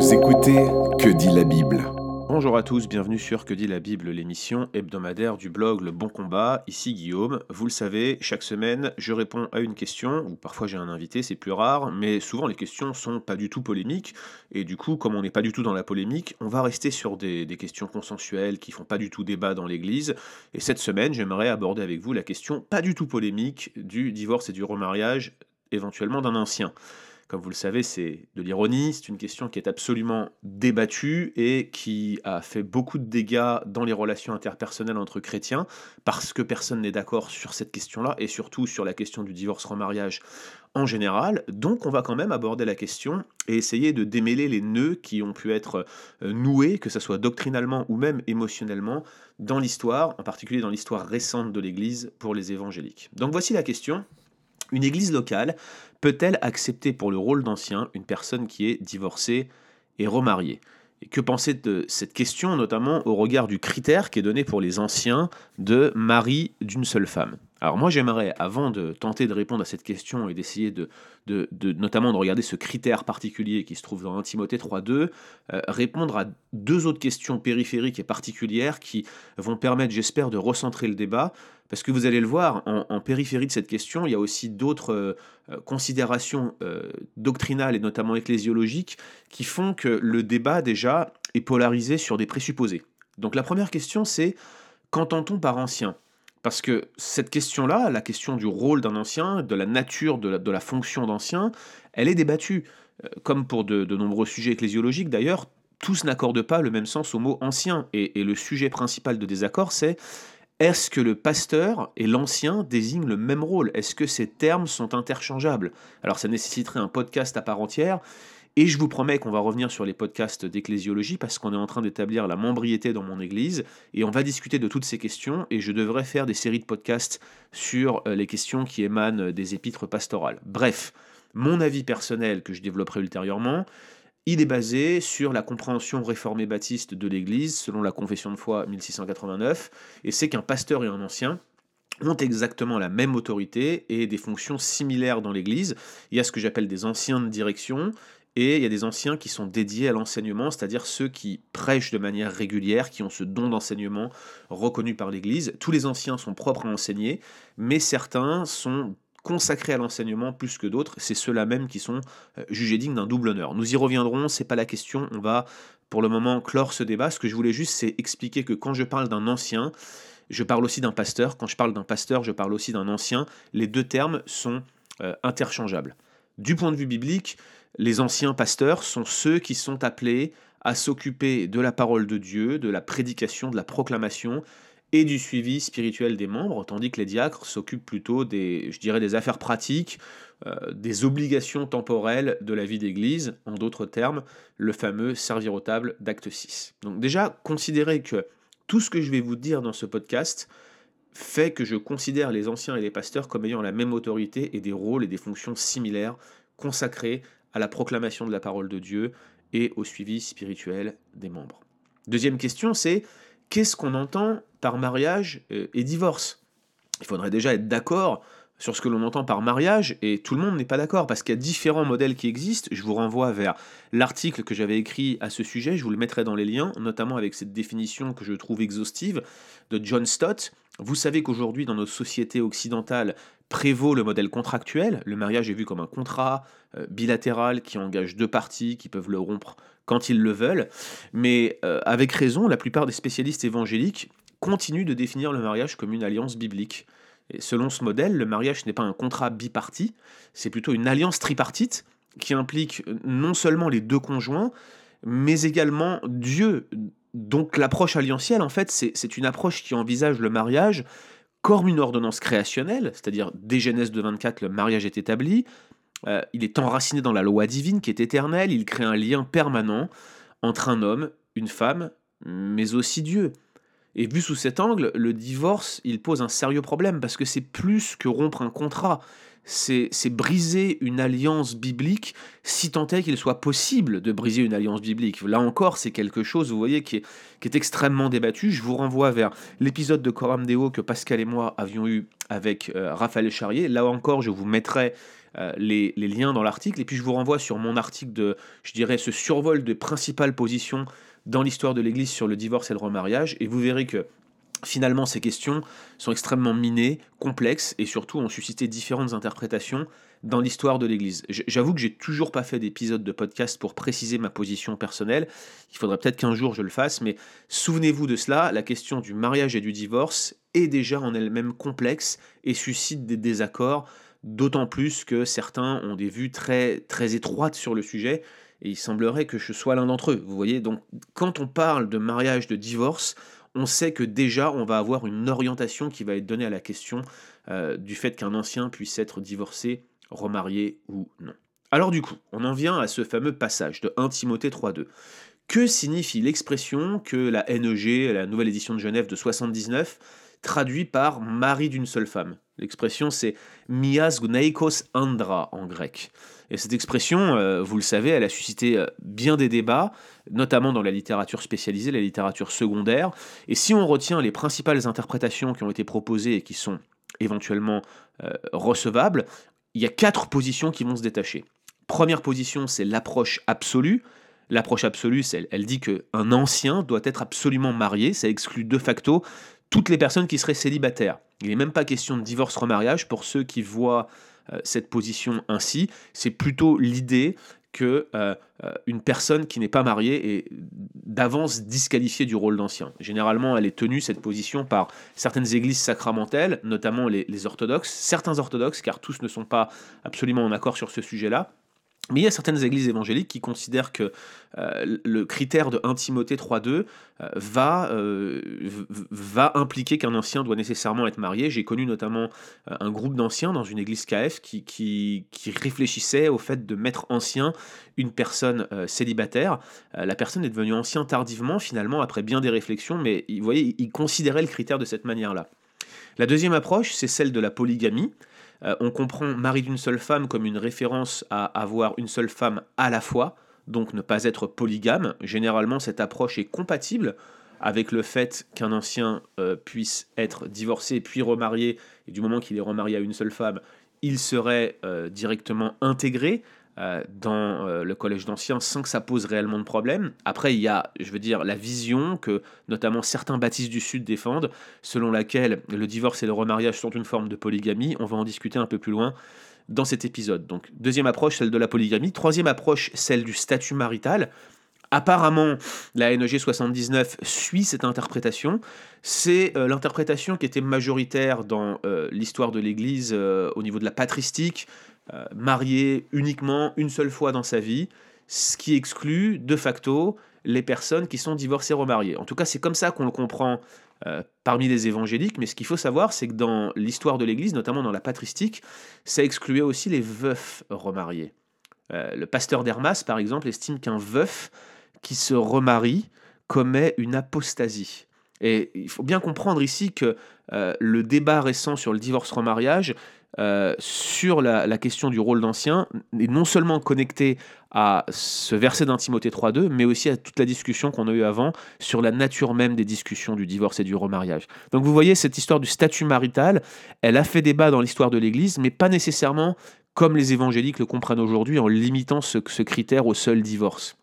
Vous écoutez Que dit la Bible Bonjour à tous, bienvenue sur Que dit la Bible, l'émission hebdomadaire du blog Le Bon Combat. Ici Guillaume. Vous le savez, chaque semaine, je réponds à une question, ou parfois j'ai un invité, c'est plus rare, mais souvent les questions sont pas du tout polémiques. Et du coup, comme on n'est pas du tout dans la polémique, on va rester sur des, des questions consensuelles qui font pas du tout débat dans l'Église. Et cette semaine, j'aimerais aborder avec vous la question pas du tout polémique du divorce et du remariage, éventuellement d'un ancien. Comme vous le savez, c'est de l'ironie, c'est une question qui est absolument débattue et qui a fait beaucoup de dégâts dans les relations interpersonnelles entre chrétiens, parce que personne n'est d'accord sur cette question-là, et surtout sur la question du divorce-remariage en général. Donc on va quand même aborder la question et essayer de démêler les nœuds qui ont pu être euh, noués, que ce soit doctrinalement ou même émotionnellement, dans l'histoire, en particulier dans l'histoire récente de l'Église pour les évangéliques. Donc voici la question. Une église locale peut-elle accepter pour le rôle d'ancien une personne qui est divorcée et remariée? Et que penser de cette question, notamment au regard du critère qui est donné pour les anciens de mari d'une seule femme? Alors moi j'aimerais, avant de tenter de répondre à cette question et d'essayer de, de, notamment de regarder ce critère particulier qui se trouve dans 1 Timothée 3.2, euh, répondre à deux autres questions périphériques et particulières qui vont permettre, j'espère, de recentrer le débat parce que vous allez le voir, en, périphérie de cette question, il y a aussi d'autres euh, considérations euh, doctrinales et notamment ecclésiologiques qui font que le débat déjà est polarisé sur des présupposés. Donc la première question c'est qu'entend-on par ancien? Parce que cette question-là, la question du rôle d'un ancien, de la nature de la, fonction d'ancien, elle est débattue. Euh, comme pour de, nombreux sujets ecclésiologiques d'ailleurs, tous n'accordent pas le même sens au mot ancien. et le sujet principal de désaccord, c'est est-ce que le pasteur et l'ancien désignent le même rôle? Est-ce que ces termes sont interchangeables? Alors ça nécessiterait un podcast à part entière. Et je vous promets qu'on va revenir sur les podcasts d'ecclésiologie parce qu'on est en train d'établir la membriété dans mon église et on va discuter de toutes ces questions et je devrais faire des séries de podcasts sur euh, les questions qui émanent des épîtres pastorales. Bref, mon avis personnel que je développerai ultérieurement, il est basé sur la compréhension réformée baptiste de l'Église, selon la confession de foi 1689, et c'est qu'un pasteur et un ancien ont exactement la même autorité et des fonctions similaires dans l'Église. Il y a ce que j'appelle des anciens de direction, et il y a des anciens qui sont dédiés à l'enseignement, c'est-à-dire ceux qui prêchent de manière régulière, qui ont ce don d'enseignement reconnu par l'Église. Tous les anciens sont propres à enseigner, mais certains sont consacrés à l'enseignement plus que d'autres, c'est ceux-là même qui sont euh, jugés dignes d'un double honneur. Nous y reviendrons, c'est pas la question, on va pour le moment clore ce débat. Ce que je voulais juste, c'est expliquer que quand je parle d'un ancien, je parle aussi d'un pasteur. Quand je parle d'un pasteur, je parle aussi d'un ancien. Les deux termes sont euh, interchangeables. Du point de vue biblique, les anciens pasteurs sont ceux qui sont appelés à s'occuper de la parole de Dieu, de la prédication, de la proclamation, et du suivi spirituel des membres, tandis que les diacres s'occupent plutôt des, affaires pratiques, euh, des obligations temporelles de la vie d'Église, en d'autres termes, le fameux servir au table d'acte 6. Donc déjà, considérez que tout ce que je vais vous dire dans ce podcast fait que je considère les anciens et les pasteurs comme ayant la même autorité et des rôles et des fonctions similaires consacrés à la proclamation de la parole de Dieu et au suivi spirituel des membres. Deuxième question, c'est qu'est-ce qu'on entend par mariage euh, et divorce? Il faudrait déjà être d'accord sur ce que l'on entend par mariage, et tout le monde n'est pas d'accord, parce qu'il y a différents modèles qui existent. Je vous renvoie vers l'article que j'avais écrit à ce sujet, je vous le mettrai dans les liens, notamment avec cette définition que je trouve exhaustive de John Stott. Vous savez qu'aujourd'hui, dans notre société occidentale, prévaut le modèle contractuel. Le mariage est vu comme un contrat euh, bilatéral qui engage deux parties qui peuvent le rompre quand ils le veulent. Mais euh, avec raison, la plupart des spécialistes évangéliques continuent de définir le mariage comme une alliance biblique. Et selon ce modèle, le mariage n'est pas un contrat biparti, c'est plutôt une alliance tripartite qui implique non seulement les deux conjoints, mais également Dieu. Donc l'approche alliantielle, en fait, c'est une approche qui envisage le mariage comme une ordonnance créationnelle, c'est-à-dire dès Genèse de 24, le mariage est établi, euh, il est enraciné dans la loi divine qui est éternelle, il crée un lien permanent entre un homme, une femme, mais aussi Dieu. Et vu sous cet angle, le divorce, il pose un sérieux problème, parce que c'est plus que rompre un contrat, c'est briser une alliance biblique, si tant est qu'il soit possible de briser une alliance biblique. Là encore, c'est quelque chose, vous voyez, qui est, extrêmement débattu. Je vous renvoie vers l'épisode de Coram Deo que Pascal et moi avions eu avec euh, Raphaël Charrier. Là encore, je vous mettrai euh, les, les liens dans l'article, et puis je vous renvoie sur mon article de, je dirais, ce survol de principales positions dans l'histoire de l'Église sur le divorce et le remariage, et vous verrez que Finalement, ces questions sont extrêmement minées, complexes et surtout ont suscité différentes interprétations dans l'histoire de l'Église. J'avoue que j'ai toujours pas fait d'épisode de podcast pour préciser ma position personnelle. Il faudrait peut-être qu'un jour je le fasse, mais souvenez-vous de cela, la question du mariage et du divorce est déjà en elle-même complexe et suscite des désaccords, d'autant plus que certains ont des vues très, très étroites sur le sujet. Et il semblerait que je sois l'un d'entre eux. Vous voyez, donc quand on parle de mariage, de divorce, on sait que déjà on va avoir une orientation qui va être donnée à la question euh, du fait qu'un ancien puisse être divorcé, remarié ou non. Alors du coup, on en vient à ce fameux passage de 1 Timothée 3.2. Que signifie l'expression que la NEG, la nouvelle édition de Genève de 79, traduit par mari d'une seule femme? L'expression c'est mias gneikos andra en grec. Et cette expression, euh, vous le savez, elle a suscité euh, bien des débats, notamment dans la littérature spécialisée, la littérature secondaire. Et si on retient les principales interprétations qui ont été proposées et qui sont éventuellement euh, recevables, il y a quatre positions qui vont se détacher. Première position, c'est l'approche absolue. L'approche absolue, elle, elle dit qu'un ancien doit être absolument marié, ça exclut de facto toutes les personnes qui seraient célibataires. Il n'est même pas question de divorce-remariage pour ceux qui voient cette position ainsi. C'est plutôt l'idée que euh, euh, une personne qui n'est pas mariée est d'avance disqualifiée du rôle d'ancien. Généralement, elle est tenue cette position par certaines églises sacramentelles, notamment les orthodoxes, certains orthodoxes, car tous ne sont pas absolument en accord sur ce sujet-là. Mais il y a certaines églises évangéliques qui considèrent que euh, le critère de 1 Timothée 3.2 euh, va, euh, va impliquer qu'un ancien doit nécessairement être marié. J'ai connu notamment un groupe d'anciens dans une église KF qui, qui, qui, réfléchissait au fait de mettre ancien une personne célibataire. la personne est devenue ancien tardivement, finalement, après bien des réflexions, mais vous voyez, il considérait le critère de cette manière-là. La deuxième approche, c'est celle de la polygamie. Euh, on comprend mari d'une seule femme comme une référence à avoir une seule femme à la fois, donc ne pas être polygame. Généralement, cette approche est compatible avec le fait qu'un ancien euh, puisse être divorcé puis remarié, et du moment qu'il est remarié à une seule femme, il serait euh, directement intégré dans euh, le collège d'anciens sans que ça pose réellement de problème. Après, il y a, je veux dire, la vision que notamment certains baptistes du Sud défendent, selon laquelle le divorce et le remariage sont une forme de polygamie. On va en discuter un peu plus loin dans cet épisode. Donc, deuxième approche, celle de la polygamie. Troisième approche, celle du statut marital. Apparemment, la NEG 79 suit cette interprétation. C'est euh, l'interprétation qui était majoritaire dans l'histoire de l'Église au niveau de la patristique, euh, marié uniquement une seule fois dans sa vie, ce qui exclut de facto les personnes qui sont divorcées remariées. En tout cas, c'est comme ça qu'on le comprend euh, parmi les évangéliques, mais ce qu'il faut savoir, c'est que dans l'histoire de l'Église, notamment dans la patristique, ça excluait aussi les veufs remariés. Euh, le pasteur d'Hermas, par exemple, estime qu'un veuf qui se remarie commet une apostasie. Et il faut bien comprendre ici que le débat récent sur le divorce-remariage euh, sur la, question du rôle d'ancien est non seulement connecté à ce verset d'un Timothée 3.2, mais aussi à toute la discussion qu'on a eue avant sur la nature même des discussions du divorce et du remariage. Donc vous voyez, cette histoire du statut marital, elle a fait débat dans l'histoire de l'Église, mais pas nécessairement comme les évangéliques le comprennent aujourd'hui en limitant ce critère au seul divorce.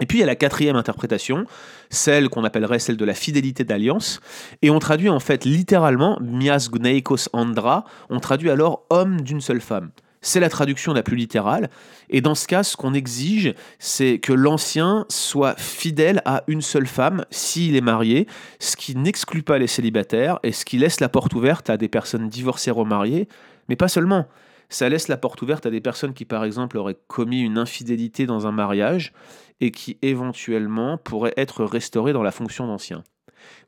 Et puis il y a la quatrième interprétation, celle qu'on appellerait celle de la fidélité d'alliance, et on traduit en fait littéralement mias gneikos andra, on traduit alors homme d'une seule femme. C'est la traduction la plus littérale, et dans ce cas, ce qu'on exige, c'est que l'ancien soit fidèle à une seule femme s'il est marié, ce qui n'exclut pas les célibataires et ce qui laisse la porte ouverte à des personnes divorcées remariées, mais pas seulement. Ça laisse la porte ouverte à des personnes qui, par exemple, auraient commis une infidélité dans un mariage et qui, éventuellement, pourraient être restaurées dans la fonction d'ancien.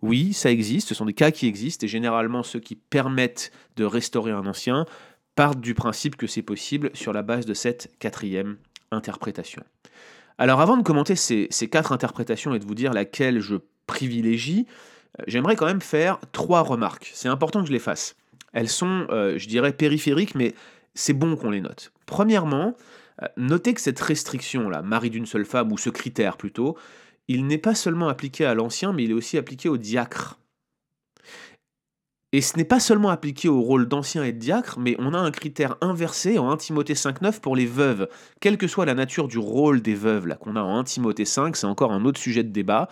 Oui, ça existe, ce sont des cas qui existent, et généralement, ceux qui permettent de restaurer un ancien partent du principe que c'est possible sur la base de cette quatrième interprétation. Alors, avant de commenter ces, quatre interprétations et de vous dire laquelle je privilégie, euh, j'aimerais quand même faire trois remarques. C'est important que je les fasse. Elles sont, euh, je dirais, périphériques, mais c'est bon qu'on les note. Premièrement, notez que cette restriction-là, mari d'une seule femme, ou ce critère plutôt, il n'est pas seulement appliqué à l'ancien, mais il est aussi appliqué au diacre. Et ce n'est pas seulement appliqué au rôle d'ancien et de diacre, mais on a un critère inversé en 1 Timothée 5.9 pour les veuves. Quelle que soit la nature du rôle des veuves, qu'on a en 1 Timothée 5, c'est encore un autre sujet de débat,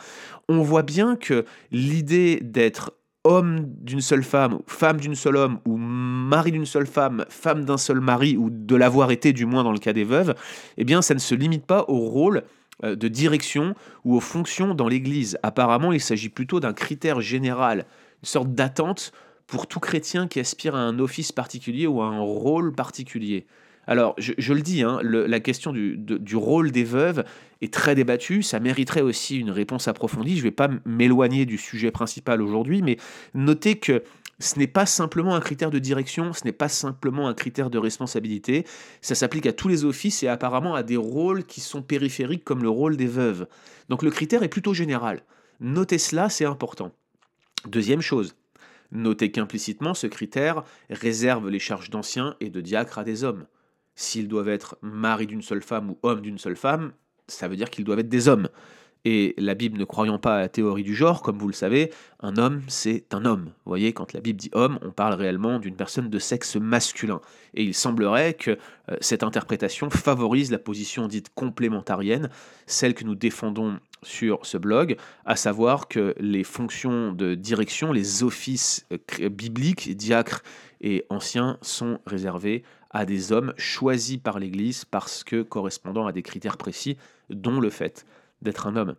on voit bien que l'idée d'être homme d'une seule femme, femme d'une seule homme, ou mari d'une seule femme, femme d'un seul mari, ou de l'avoir été du moins dans le cas des veuves, eh bien ça ne se limite pas au rôle euh, de direction ou aux fonctions dans l'Église. Apparemment, il s'agit plutôt d'un critère général, une sorte d'attente pour tout chrétien qui aspire à un office particulier ou à un rôle particulier. Alors, je, le dis, hein, la question du, du, rôle des veuves est très débattue, ça mériterait aussi une réponse approfondie. Je ne vais pas m'éloigner du sujet principal aujourd'hui, mais notez que ce n'est pas simplement un critère de direction, ce n'est pas simplement un critère de responsabilité, ça s'applique à tous les offices et apparemment à des rôles qui sont périphériques comme le rôle des veuves. Donc le critère est plutôt général. Notez cela, c'est important. Deuxième chose, Notez qu'implicitement, ce critère réserve les charges d'anciens et de diacres à des hommes. S'ils doivent être mari d'une seule femme ou homme d'une seule femme, ça veut dire qu'ils doivent être des hommes. Et la Bible ne croyant pas à la théorie du genre, comme vous le savez, un homme, c'est un homme. Vous voyez, quand la Bible dit homme, on parle réellement d'une personne de sexe masculin. Et il semblerait que euh, cette interprétation favorise la position dite complémentarienne, celle que nous défendons sur ce blog, à savoir que les fonctions de direction, les offices euh, bibliques, diacres et anciens, sont réservés à des hommes choisis par l'Église parce que correspondant à des critères précis, dont le fait d'être un homme.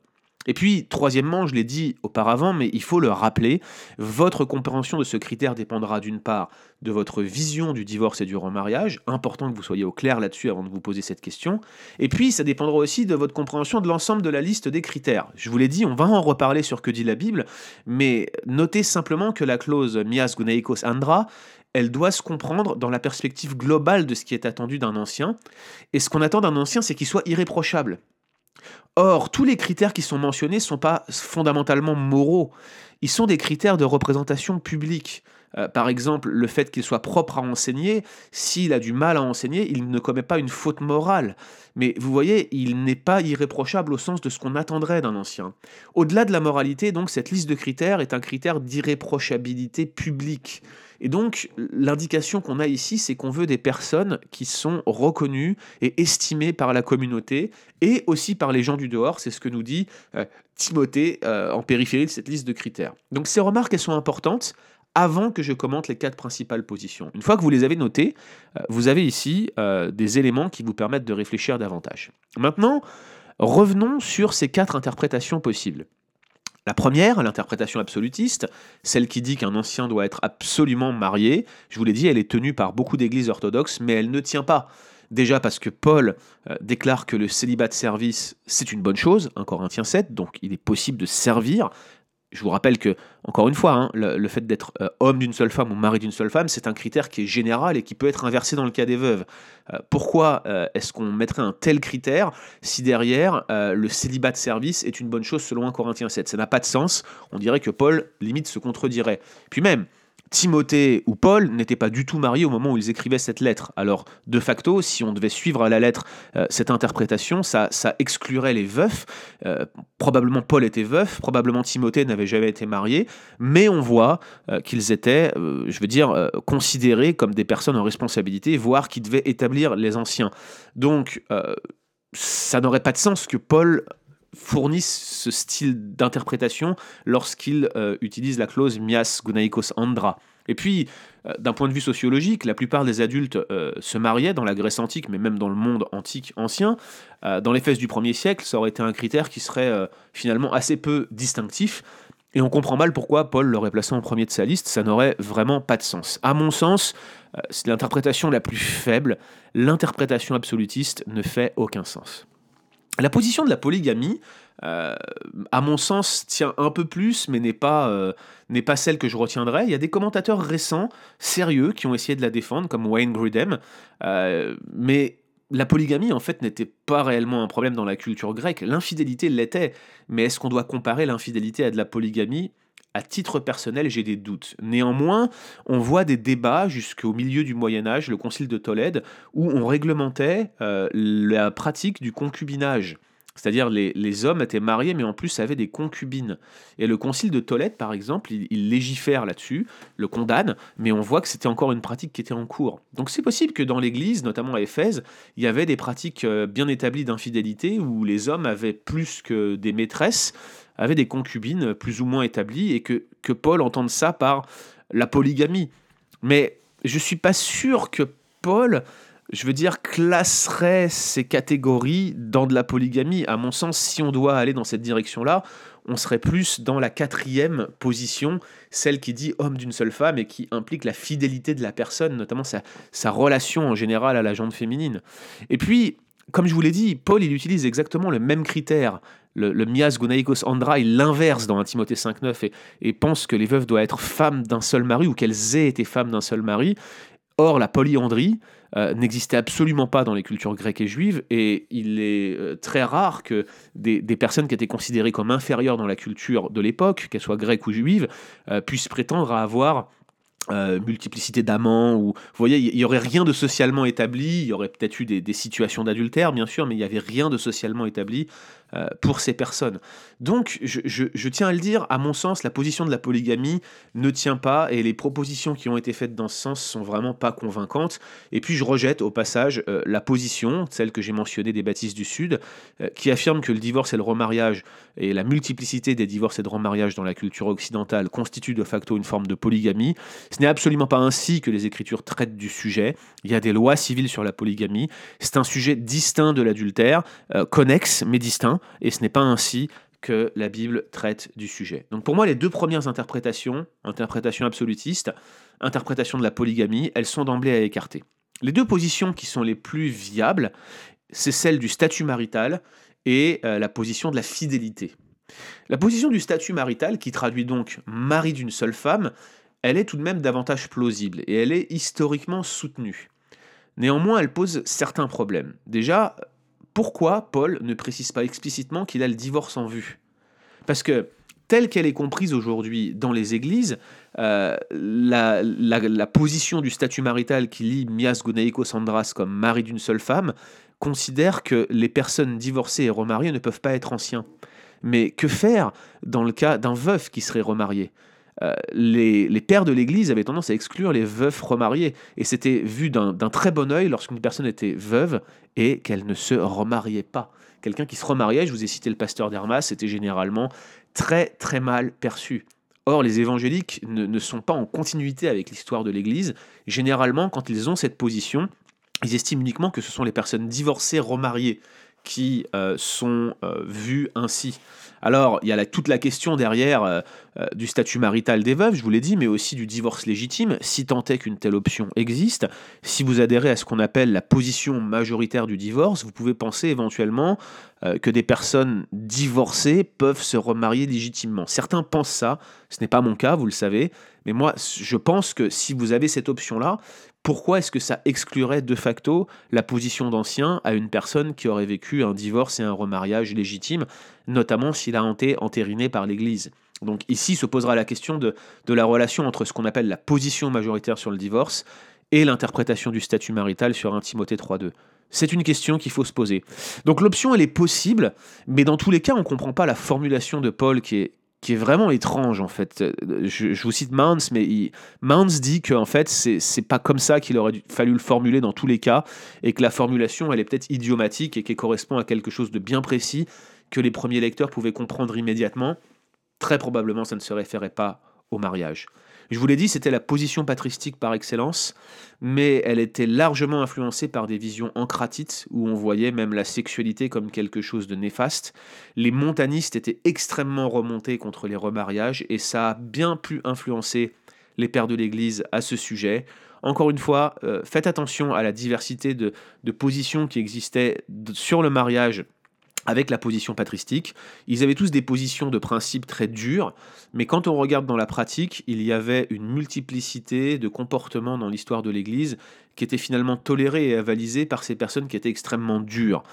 Et puis, troisièmement, je l'ai dit auparavant, mais il faut le rappeler, votre compréhension de ce critère dépendra d'une part de votre vision du divorce et du remariage, important que vous soyez au clair là-dessus avant de vous poser cette question, et puis ça dépendra aussi de votre compréhension de l'ensemble de la liste des critères. Je vous l'ai dit, on va en reparler sur que dit la Bible, mais notez simplement que la clause mias gunaikos andra, elle doit se comprendre dans la perspective globale de ce qui est attendu d'un ancien, et ce qu'on attend d'un ancien, c'est qu'il soit irréprochable. Or, tous les critères qui sont mentionnés ne sont pas fondamentalement moraux. Ils sont des critères de représentation publique. Euh, par exemple, le fait qu'il soit propre à enseigner, s'il a du mal à enseigner, il ne commet pas une faute morale. Mais vous voyez, il n'est pas irréprochable au sens de ce qu'on attendrait d'un ancien. Au-delà de la moralité, donc, cette liste de critères est un critère d'irréprochabilité publique. Et donc, l'indication qu'on a ici, c'est qu'on veut des personnes qui sont reconnues et estimées par la communauté et aussi par les gens du dehors. C'est ce que nous dit euh, Timothée euh, en périphérie de cette liste de critères. Donc, ces remarques, elles sont importantes avant que je commente les quatre principales positions. Une fois que vous les avez notées, euh, vous avez ici des éléments qui vous permettent de réfléchir davantage. Maintenant, revenons sur ces quatre interprétations possibles. La première, l'interprétation absolutiste, celle qui dit qu'un ancien doit être absolument marié, je vous l'ai dit, elle est tenue par beaucoup d'églises orthodoxes, mais elle ne tient pas. Déjà parce que Paul euh, déclare que le célibat de service, c'est une bonne chose, 1 Corinthiens 7, donc il est possible de servir, je vous rappelle que, encore une fois, hein, le, fait d'être euh, homme d'une seule femme ou mari d'une seule femme, c'est un critère qui est général et qui peut être inversé dans le cas des veuves. Euh, pourquoi euh, est-ce qu'on mettrait un tel critère si derrière le célibat de service est une bonne chose selon 1 Corinthiens 7 Ça n'a pas de sens. On dirait que Paul, limite, se contredirait. Puis même, Timothée ou Paul n'étaient pas du tout mariés au moment où ils écrivaient cette lettre. Alors, de facto, si on devait suivre à la lettre euh, cette interprétation, ça, exclurait les veufs. Euh, probablement Paul était veuf, probablement Timothée n'avait jamais été marié, mais on voit euh, qu'ils étaient, je veux dire, considérés comme des personnes en responsabilité, voire qui devaient établir les anciens. Donc, ça n'aurait pas de sens que Paul fournissent ce style d'interprétation lorsqu'ils euh, utilisent la clause mias gunaikos andra. Et puis, euh, d'un point de vue sociologique, la plupart des adultes euh, se mariaient dans la Grèce antique, mais même dans le monde antique ancien. dans les fesses du 1er siècle, ça aurait été un critère qui serait finalement assez peu distinctif. Et on comprend mal pourquoi Paul l'aurait placé en premier de sa liste, ça n'aurait vraiment pas de sens. À mon sens, c'est l'interprétation la plus faible, l'interprétation absolutiste ne fait aucun sens. La position de la polygamie, euh, à mon sens, tient un peu plus, mais n'est pas, euh, n'est pas celle que je retiendrai. Il y a des commentateurs récents, sérieux, qui ont essayé de la défendre, comme Wayne Grudem, euh, mais la polygamie, en fait, n'était pas réellement un problème dans la culture grecque. L'infidélité l'était, mais est-ce qu'on doit comparer l'infidélité à de la polygamie? À titre personnel, j'ai des doutes. Néanmoins, on voit des débats jusqu'au milieu du Moyen Âge, le Concile de Tolède, où on réglementait euh, la pratique du concubinage. C'est-à-dire les, les hommes étaient mariés, mais en plus avaient des concubines. Et le concile de Tolède, par exemple, il, légifère là-dessus, le condamne, mais on voit que c'était encore une pratique qui était en cours. Donc c'est possible que dans l'Église, notamment à Éphèse, il y avait des pratiques euh, bien établies d'infidélité où les hommes avaient plus que des maîtresses, avaient des concubines plus ou moins établies, et que, que Paul entende ça par la polygamie. Mais je ne suis pas sûr que Paul je veux dire, classerait ces catégories dans de la polygamie. À mon sens, si on doit aller dans cette direction-là, on serait plus dans la quatrième position, celle qui dit homme d'une seule femme et qui implique la fidélité de la personne, notamment sa, sa relation en général à la jante féminine. Et puis, comme je vous l'ai dit, Paul, il utilise exactement le même critère. Le, le mias gonaikos andra, il l'inverse dans 1 Timothée 5.9 et, et pense que les veuves doivent être femmes d'un seul mari ou qu'elles aient été femmes d'un seul mari. Or, la polyandrie, euh, n'existait absolument pas dans les cultures grecques et juives, et il est euh, très rare que des, personnes qui étaient considérées comme inférieures dans la culture de l'époque, qu'elles soient grecques ou juives, euh, puissent prétendre à avoir multiplicité d'amants ou vous voyez il y, aurait rien de socialement établi il y aurait peut-être eu des, situations d'adultère bien sûr mais il y avait rien de socialement établi euh, pour ces personnes. Donc, je, tiens à le dire, à mon sens, la position de la polygamie ne tient pas et les propositions qui ont été faites dans ce sens sont vraiment pas convaincantes. Et puis, je rejette au passage euh, la position, celle que j'ai mentionnée des baptistes du Sud, euh, qui affirme que le divorce et le remariage et la multiplicité des divorces et de remariages dans la culture occidentale constituent de facto une forme de polygamie. Ce n'est absolument pas ainsi que les Écritures traitent du sujet. Il y a des lois civiles sur la polygamie. C'est un sujet distinct de l'adultère, connexe mais distinct et ce n'est pas ainsi que la Bible traite du sujet. Donc pour moi, les deux premières interprétations, interprétation absolutiste, interprétation de la polygamie, elles sont d'emblée à écarter. Les deux positions qui sont les plus viables, c'est celle du statut marital et euh, la position de la fidélité. La position du statut marital, qui traduit donc mari d'une seule femme, elle est tout de même davantage plausible et elle est historiquement soutenue. Néanmoins, elle pose certains problèmes. Déjà, pourquoi Paul ne précise pas explicitement qu'il a le divorce en vue? Parce que telle qu'elle est comprise aujourd'hui dans les églises, euh, la, position du statut marital qui lie Mias Gunaikos Andras comme mari d'une seule femme considère que les personnes divorcées et remariées ne peuvent pas être anciens. Mais que faire dans le cas d'un veuf qui serait remarié? Euh, les, pères de l'Église avaient tendance à exclure les veufs remariées. Et c'était vu d'un très bon œil lorsqu'une personne était veuve et qu'elle ne se remariait pas. Quelqu'un qui se remariait, je vous ai cité le pasteur d'Hermas, c'était généralement très très mal perçu. Or, les évangéliques ne, sont pas en continuité avec l'histoire de l'Église. Généralement, quand ils ont cette position, ils estiment uniquement que ce sont les personnes divorcées, remariées, qui euh, sont euh, vues ainsi. Alors, il y a toute la question derrière euh, euh, du statut marital des veuves, je vous l'ai dit, mais aussi du divorce légitime, si tant est qu'une telle option existe. Si vous adhérez à ce qu'on appelle la position majoritaire du divorce, vous pouvez penser éventuellement que des personnes divorcées peuvent se remarier légitimement. Certains pensent ça, ce n'est pas mon cas, vous le savez, mais moi, je pense que si vous avez cette option-là, pourquoi est-ce que ça exclurait de facto la position d'ancien à une personne qui aurait vécu un divorce et un remariage légitime, notamment s'il a été entériné par l'Église? Donc ici se posera la question de, la relation entre ce qu'on appelle la position majoritaire sur le divorce et l'interprétation du statut marital sur 1 Timothée 3.2. C'est une question qu'il faut se poser. Donc l'option, elle est possible, mais dans tous les cas, on ne comprend pas la formulation de Paul qui est, qui est vraiment étrange en fait. Je, vous cite Mounds, mais il, dit que en fait c'est pas comme ça qu'il aurait fallu le formuler dans tous les cas, et que la formulation elle est peut-être idiomatique et qu'elle correspond à quelque chose de bien précis que les premiers lecteurs pouvaient comprendre immédiatement. Très probablement ça ne se référait pas au mariage. Je vous l'ai dit, c'était la position patristique par excellence, mais elle était largement influencée par des visions ancratites, où on voyait même la sexualité comme quelque chose de néfaste. Les montanistes étaient extrêmement remontés contre les remariages, et ça a bien pu influencer les pères de l'Église à ce sujet. Encore une fois, euh, faites attention à la diversité de positions qui existaient sur le mariage avec la position patristique. Ils avaient tous des positions de principe très dures, mais quand on regarde dans la pratique, il y avait une multiplicité de comportements dans l'histoire de l'Église qui étaient finalement tolérés et avalisés par ces personnes qui étaient extrêmement dures.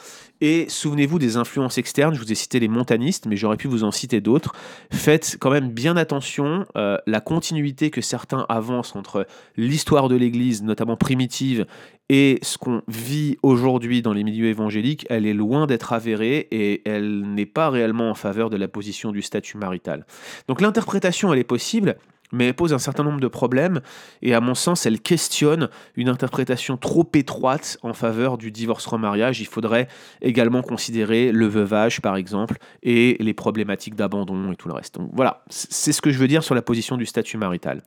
Et souvenez-vous des influences externes, je vous ai cité les montanistes, mais j'aurais pu vous en citer d'autres. Faites quand même bien attention, euh, la continuité que certains avancent entre l'histoire de l'Église, notamment primitive, et ce qu'on vit aujourd'hui dans les milieux évangéliques, elle est loin d'être avérée et elle n'est pas réellement en faveur de la position du statut marital. Donc l'interprétation, elle est possible, mais elle pose un certain nombre de problèmes, et à mon sens, elle questionne une interprétation trop étroite en faveur du divorce-remariage. Il faudrait également considérer le veuvage, par exemple, et les problématiques d'abandon et tout le reste. Voilà, c'est ce que je veux dire sur la position du statut marital.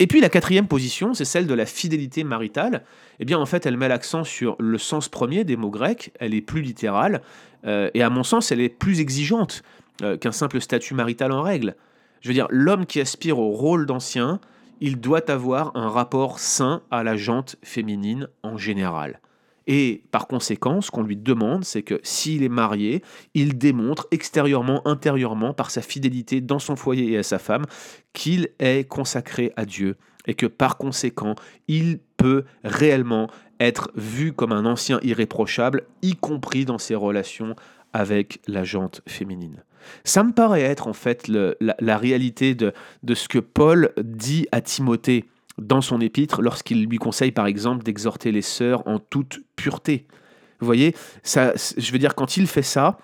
Et puis la quatrième position, c'est celle de la fidélité maritale. Eh bien, en fait, elle met l'accent sur le sens premier des mots grecs, elle est plus littérale, euh, et à mon sens, elle est plus exigeante euh, qu'un simple statut marital en règle. Je veux dire, l'homme qui aspire au rôle d'ancien, il doit avoir un rapport sain à la jante féminine en général. Et par conséquent, ce qu'on lui demande, c'est que s'il est marié, il démontre extérieurement, intérieurement, par sa fidélité dans son foyer et à sa femme, qu'il est consacré à Dieu et que par conséquent, il peut réellement être vu comme un ancien irréprochable, y compris dans ses relations avec la jante féminine. Ça me paraît être en fait la, réalité de, ce que Paul dit à Timothée dans son épître lorsqu'il lui conseille par exemple d'exhorter les sœurs en toute pureté. Vous voyez, ça, je veux dire, quand il fait ça,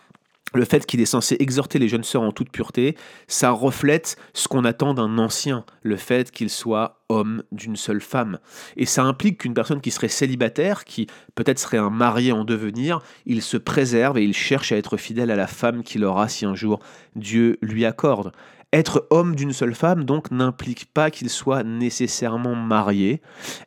le fait qu'il est censé exhorter les jeunes sœurs en toute pureté, ça reflète ce qu'on attend d'un ancien, le fait qu'il soit homme d'une seule femme. Et ça implique qu'une personne qui serait célibataire, qui peut-être serait un marié en devenir, il se préserve et il cherche à être fidèle à la femme qu'il aura si un jour Dieu lui accorde. Être homme d'une seule femme, donc, n'implique pas qu'il soit nécessairement marié.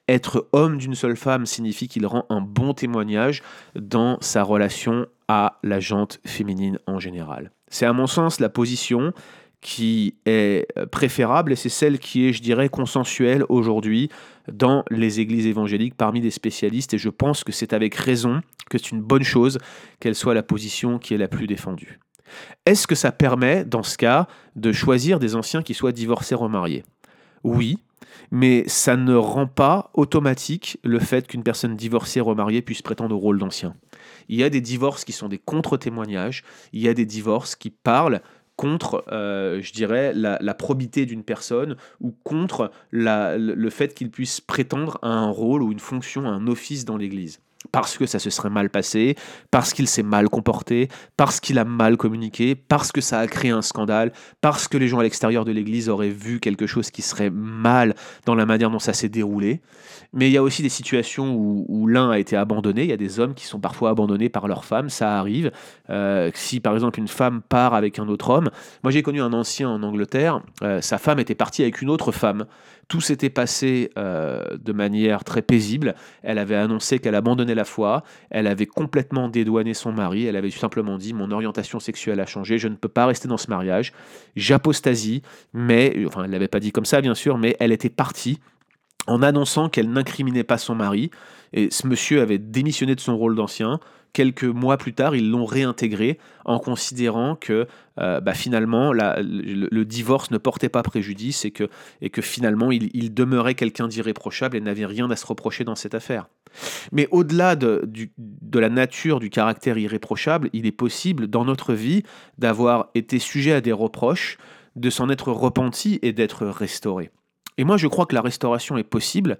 Être homme d'une seule femme signifie qu'il rend un bon témoignage dans sa relation à la jante féminine en général. C'est à mon sens la position qui est préférable et c'est celle qui est, je dirais, consensuelle aujourd'hui dans les églises évangéliques parmi les spécialistes et je pense que c'est avec raison que c'est une bonne chose qu'elle soit la position qui est la plus défendue. Est-ce que ça permet, dans ce cas, de choisir des anciens qui soient divorcés remariés? Oui, mais ça ne rend pas automatique le fait qu'une personne divorcée remariée puisse prétendre au rôle d'ancien. Il y a des divorces qui sont des contre-témoignages, il y a des divorces qui parlent contre, euh, je dirais, la, probité d'une personne ou contre le fait qu'il puisse prétendre à un rôle ou une fonction, un office dans l'Église parce que ça se serait mal passé, parce qu'il s'est mal comporté, parce qu'il a mal communiqué, parce que ça a créé un scandale, parce que les gens à l'extérieur de l'Église auraient vu quelque chose qui serait mal dans la manière dont ça s'est déroulé. Mais il y a aussi des situations où, l'un a été abandonné. Il y a des hommes qui sont parfois abandonnés par leur femme, ça arrive. Euh, si par exemple une femme part avec un autre homme, moi j'ai connu un ancien en Angleterre, euh, sa femme était partie avec une autre femme. Tout s'était passé euh, de manière très paisible. Elle avait annoncé qu'elle abandonnait la foi. Elle avait complètement dédouané son mari. Elle avait simplement dit Mon orientation sexuelle a changé. Je ne peux pas rester dans ce mariage. J'apostasie. Mais, enfin, elle ne l'avait pas dit comme ça, bien sûr, mais elle était partie en annonçant qu'elle n'incriminait pas son mari. Et ce monsieur avait démissionné de son rôle d'ancien. Quelques mois plus tard, ils l'ont réintégré en considérant que euh, bah, finalement le, divorce ne portait pas préjudice et que, finalement il, demeurait quelqu'un d'irréprochable et n'avait rien à se reprocher dans cette affaire. Mais au-delà de, de la nature du caractère irréprochable, il est possible dans notre vie d'avoir été sujet à des reproches, de s'en être repenti et d'être restauré. Et moi je crois que la restauration est possible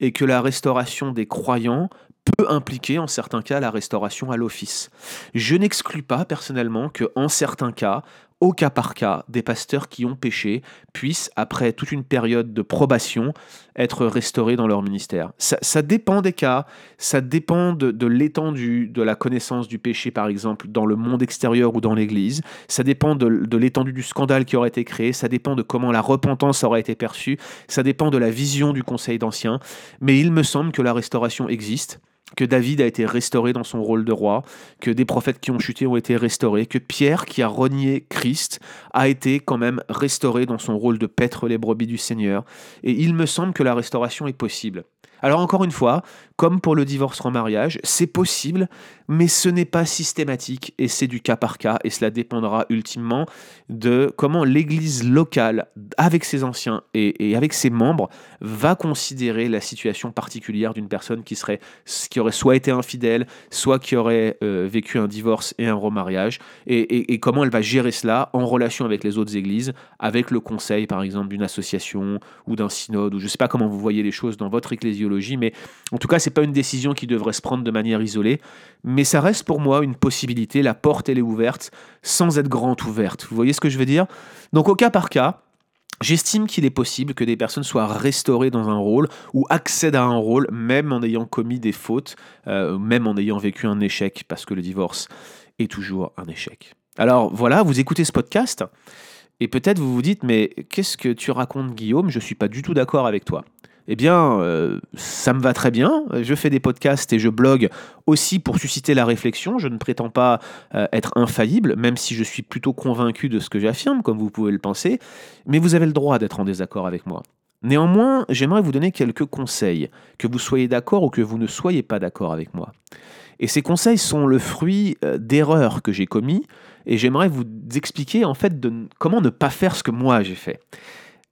et que la restauration des croyants peut impliquer en certains cas la restauration à l'office. Je n'exclus pas personnellement que en certains cas, au cas par cas, des pasteurs qui ont péché puissent, après toute une période de probation, être restaurés dans leur ministère. Ça, dépend des cas, ça dépend de, l'étendue de la connaissance du péché, par exemple, dans le monde extérieur ou dans l'Église, ça dépend de, de l'étendue du scandale qui aurait été créé, ça dépend de comment la repentance aurait été perçue, ça dépend de la vision du Conseil d'Anciens, mais il me semble que la restauration existe que David a été restauré dans son rôle de roi, que des prophètes qui ont chuté ont été restaurés, que Pierre, qui a renié Christ, a été quand même restauré dans son rôle de paître les brebis du Seigneur. Et il me semble que la restauration est possible. Alors encore une fois, comme pour le divorce en mariage, c'est possible, mais ce n'est pas systématique et c'est du cas par cas et cela dépendra ultimement de comment l'Église locale, avec ses anciens et, avec ses membres, va considérer la situation particulière d'une personne qui, serait, qui aurait soit été infidèle, soit qui aurait euh, vécu un divorce et un remariage, et, comment elle va gérer cela en relation avec les autres églises, avec le conseil par exemple d'une association ou d'un synode, ou je ne sais pas comment vous voyez les choses dans votre ecclésiologie, mais en tout cas, ce n'est pas une décision qui devrait se prendre de manière isolée, mais ça reste pour moi une possibilité, la porte elle est ouverte, sans être grande ouverte. Vous voyez ce que je veux dire? Donc au cas par cas, J'estime qu'il est possible que des personnes soient restaurées dans un rôle ou accèdent à un rôle même en ayant commis des fautes, euh, même en ayant vécu un échec, parce que le divorce est toujours un échec. Alors voilà, vous écoutez ce podcast et peut-être vous vous dites, mais qu'est-ce que tu racontes Guillaume? Je ne suis pas du tout d'accord avec toi eh bien, euh, ça me va très bien. Je fais des podcasts et je blogue aussi pour susciter la réflexion. Je ne prétends pas euh, être infaillible, même si je suis plutôt convaincu de ce que j'affirme, comme vous pouvez le penser. Mais vous avez le droit d'être en désaccord avec moi. Néanmoins, j'aimerais vous donner quelques conseils, que vous soyez d'accord ou que vous ne soyez pas d'accord avec moi. Et ces conseils sont le fruit euh, d'erreurs que j'ai commis, et j'aimerais vous expliquer en fait comment ne pas faire ce que moi j'ai fait.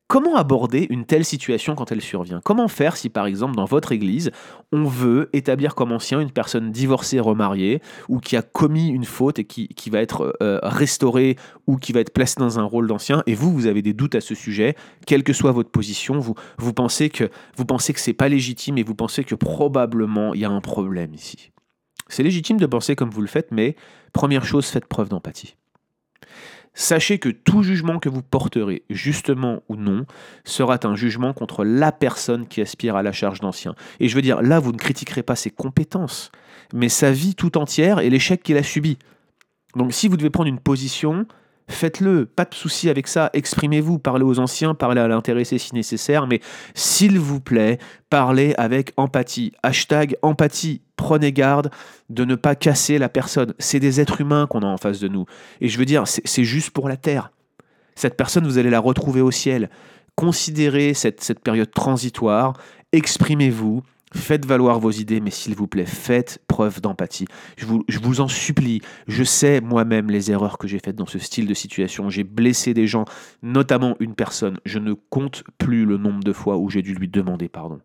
Comment aborder une telle situation quand elle survient? Comment faire si par exemple dans votre église, on veut établir comme ancien une personne divorcée, remariée, ou qui a commis une faute et qui, va être euh, restaurée ou qui va être placée dans un rôle d'ancien, et vous, vous avez des doutes à ce sujet, quelle que soit votre position, vous, vous pensez que vous pensez que pas légitime et vous pensez que probablement il y a un problème ici. C'est légitime de penser comme vous le faites, mais première chose, faites preuve d'empathie. Sachez que tout jugement que vous porterez, justement ou non, sera un jugement contre la personne qui aspire à la charge d'ancien. Et je veux dire, là, vous ne critiquerez pas ses compétences, mais sa vie tout entière et l'échec qu'il a subi. Donc si vous devez prendre une position, faites-le, pas de souci avec ça, exprimez-vous, parlez aux anciens, parlez à l'intéressé si nécessaire, mais s'il vous plaît, parlez avec empathie. Hashtag empathie, prenez garde de ne pas casser la personne. C'est des êtres humains qu'on a en face de nous. Et je veux dire, c'est juste pour la terre. Cette personne, vous allez la retrouver au ciel. Considérez cette, cette période transitoire, exprimez-vous, Faites valoir vos idées, mais s'il vous plaît, faites preuve d'empathie. Je vous, en supplie, je sais moi-même les erreurs que j'ai faites dans ce style de situation. J'ai blessé des gens, notamment une personne. Je ne compte plus le nombre de fois où j'ai dû lui demander pardon.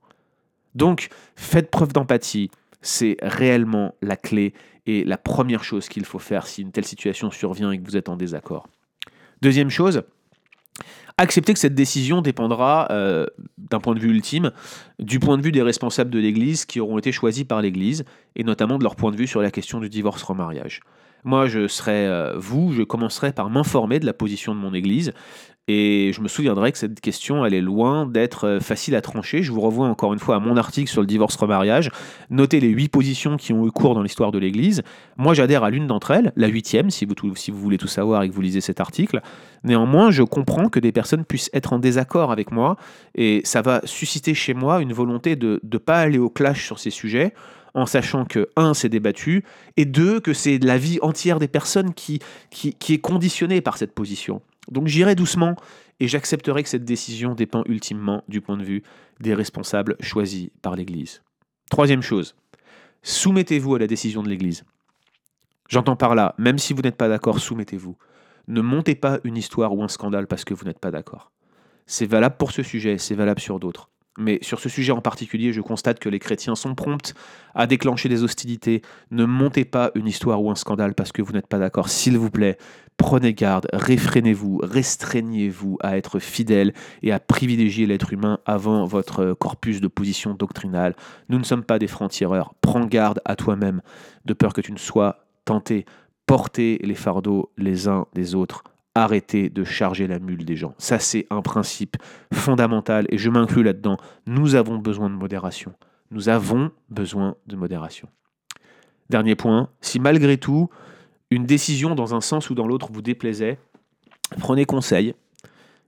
Donc, faites preuve d'empathie. C'est réellement la clé et la première chose qu'il faut faire si une telle situation survient et que vous êtes en désaccord. Deuxième chose, accepter que cette décision dépendra, euh, d'un point de vue ultime, du point de vue des responsables de l'Église qui auront été choisis par l'Église, et notamment de leur point de vue sur la question du divorce-remariage. Moi, je serai euh, vous, je commencerai par m'informer de la position de mon Église. Et je me souviendrai que cette question, elle est loin d'être euh, facile à trancher. Je vous revois encore une fois à mon article sur le divorce-remariage. Notez les huit positions qui ont eu cours dans l'histoire de l'Église. Moi, j'adhère à l'une d'entre elles, la huitième, si vous, si vous voulez tout savoir et que vous lisez cet article. Néanmoins, je comprends que des personnes puissent être en désaccord avec moi, et ça va susciter chez moi une volonté de ne pas aller au clash sur ces sujets en sachant que, un, c'est débattu, et deux, que c'est la vie entière des personnes qui, qui, qui est conditionnée par cette position. Donc j'irai doucement et j'accepterai que cette décision dépend ultimement du point de vue des responsables choisis par l'Église. Troisième chose, soumettez-vous à la décision de l'Église. J'entends par là, même si vous n'êtes pas d'accord, soumettez-vous. Ne montez pas une histoire ou un scandale parce que vous n'êtes pas d'accord. C'est valable pour ce sujet, c'est valable sur d'autres. Mais sur ce sujet en particulier, je constate que les chrétiens sont prompts à déclencher des hostilités. Ne montez pas une histoire ou un scandale parce que vous n'êtes pas d'accord. S'il vous plaît, prenez garde, réfrénez-vous, restreignez-vous à être fidèle et à privilégier l'être humain avant votre corpus de position doctrinale. Nous ne sommes pas des francs-tireurs. Prends garde à toi-même, de peur que tu ne sois tenté. Portez les fardeaux les uns des autres arrêter de charger la mule des gens. Ça, c'est un principe fondamental et je m'inclus là-dedans. Nous avons besoin de modération. Nous avons besoin de modération. Dernier point, si malgré tout, une décision dans un sens ou dans l'autre vous déplaisait, prenez conseil.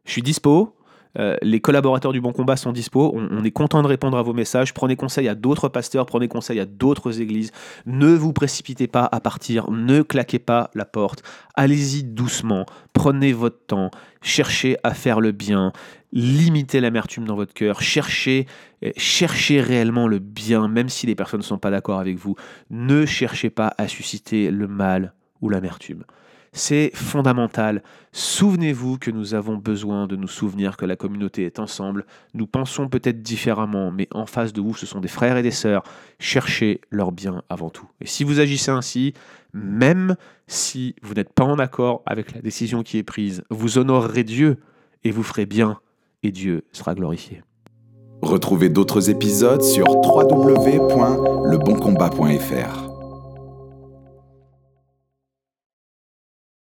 Je suis dispo. Euh, les collaborateurs du Bon Combat sont dispo. On, est content de répondre à vos messages. Prenez conseil à d'autres pasteurs, prenez conseil à d'autres églises. Ne vous précipitez pas à partir. Ne claquez pas la porte. Allez-y doucement. Prenez votre temps. Cherchez à faire le bien. Limitez l'amertume dans votre cœur. Cherchez, euh, cherchez réellement le bien, même si les personnes ne sont pas d'accord avec vous. Ne cherchez pas à susciter le mal ou l'amertume. C'est fondamental. Souvenez-vous que nous avons besoin de nous souvenir que la communauté est ensemble. Nous pensons peut-être différemment, mais en face de vous, ce sont des frères et des sœurs. Cherchez leur bien avant tout. Et si vous agissez ainsi, même si vous n'êtes pas en accord avec la décision qui est prise, vous honorerez Dieu et vous ferez bien, et Dieu sera glorifié. Retrouvez d'autres épisodes sur www.leboncombat.fr.